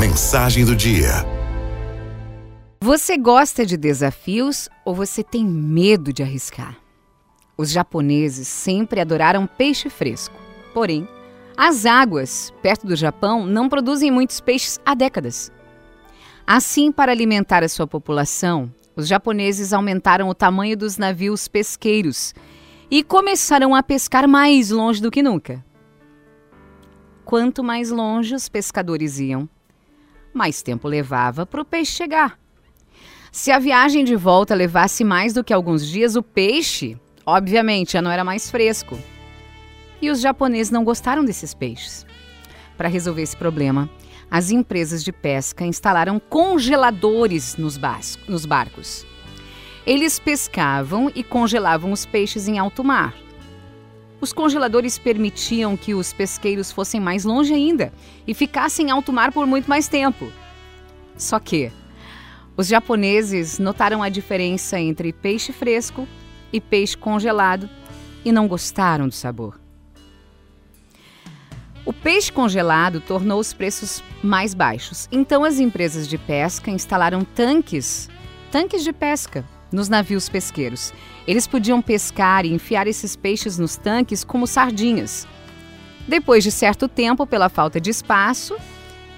Mensagem do dia. Você gosta de desafios ou você tem medo de arriscar? Os japoneses sempre adoraram peixe fresco. Porém, as águas perto do Japão não produzem muitos peixes há décadas. Assim, para alimentar a sua população, os japoneses aumentaram o tamanho dos navios pesqueiros e começaram a pescar mais longe do que nunca. Quanto mais longe os pescadores iam, mais tempo levava para o peixe chegar. Se a viagem de volta levasse mais do que alguns dias, o peixe, obviamente, já não era mais fresco. E os japoneses não gostaram desses peixes. Para resolver esse problema, as empresas de pesca instalaram congeladores nos, nos barcos. Eles pescavam e congelavam os peixes em alto mar. Os congeladores permitiam que os pesqueiros fossem mais longe ainda e ficassem em alto mar por muito mais tempo. Só que os japoneses notaram a diferença entre peixe fresco e peixe congelado e não gostaram do sabor. O peixe congelado tornou os preços mais baixos. Então as empresas de pesca instalaram tanques, tanques de pesca nos navios pesqueiros. Eles podiam pescar e enfiar esses peixes nos tanques como sardinhas. Depois de certo tempo, pela falta de espaço,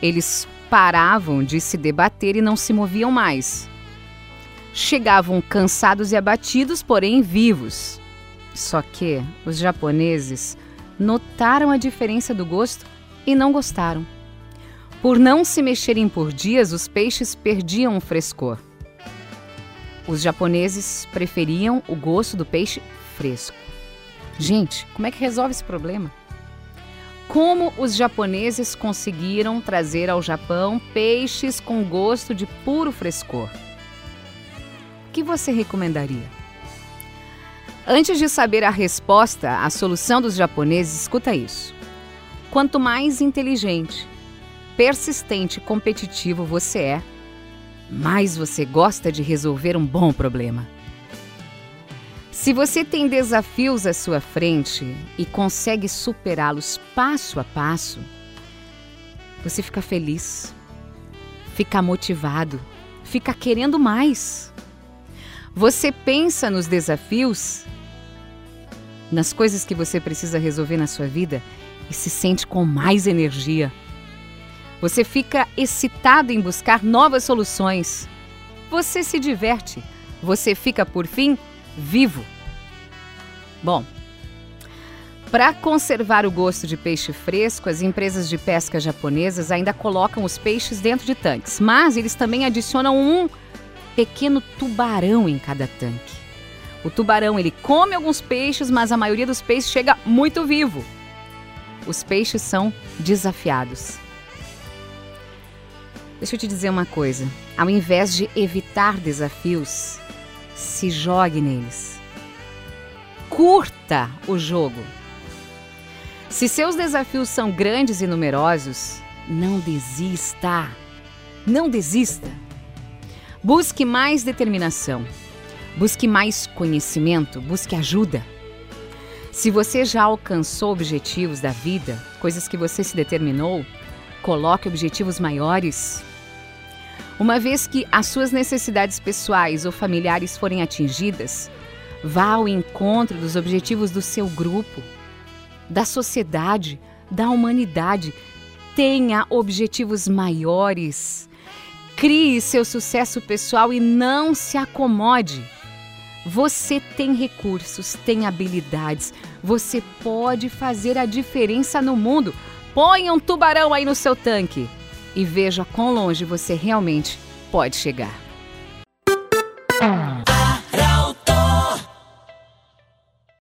eles paravam de se debater e não se moviam mais. Chegavam cansados e abatidos, porém vivos. Só que os japoneses notaram a diferença do gosto e não gostaram. Por não se mexerem por dias, os peixes perdiam o frescor. Os japoneses preferiam o gosto do peixe fresco. Gente, como é que resolve esse problema? Como os japoneses conseguiram trazer ao Japão peixes com gosto de puro frescor? O que você recomendaria? Antes de saber a resposta à solução dos japoneses, escuta isso. Quanto mais inteligente, persistente e competitivo você é, mais você gosta de resolver um bom problema. Se você tem desafios à sua frente e consegue superá-los passo a passo, você fica feliz, fica motivado, fica querendo mais. Você pensa nos desafios, nas coisas que você precisa resolver na sua vida e se sente com mais energia. Você fica excitado em buscar novas soluções. Você se diverte. Você fica, por fim, vivo. Bom, para conservar o gosto de peixe fresco, as empresas de pesca japonesas ainda colocam os peixes dentro de tanques, mas eles também adicionam um pequeno tubarão em cada tanque. O tubarão ele come alguns peixes, mas a maioria dos peixes chega muito vivo. Os peixes são desafiados. Deixa eu te dizer uma coisa: ao invés de evitar desafios, se jogue neles. Curta o jogo. Se seus desafios são grandes e numerosos, não desista. Não desista. Busque mais determinação. Busque mais conhecimento. Busque ajuda. Se você já alcançou objetivos da vida, coisas que você se determinou, coloque objetivos maiores uma vez que as suas necessidades pessoais ou familiares forem atingidas, vá ao encontro dos objetivos do seu grupo, da sociedade, da humanidade. Tenha objetivos maiores. Crie seu sucesso pessoal e não se acomode. Você tem recursos, tem habilidades, você pode fazer a diferença no mundo. Ponha um tubarão aí no seu tanque e veja quão longe você realmente pode chegar.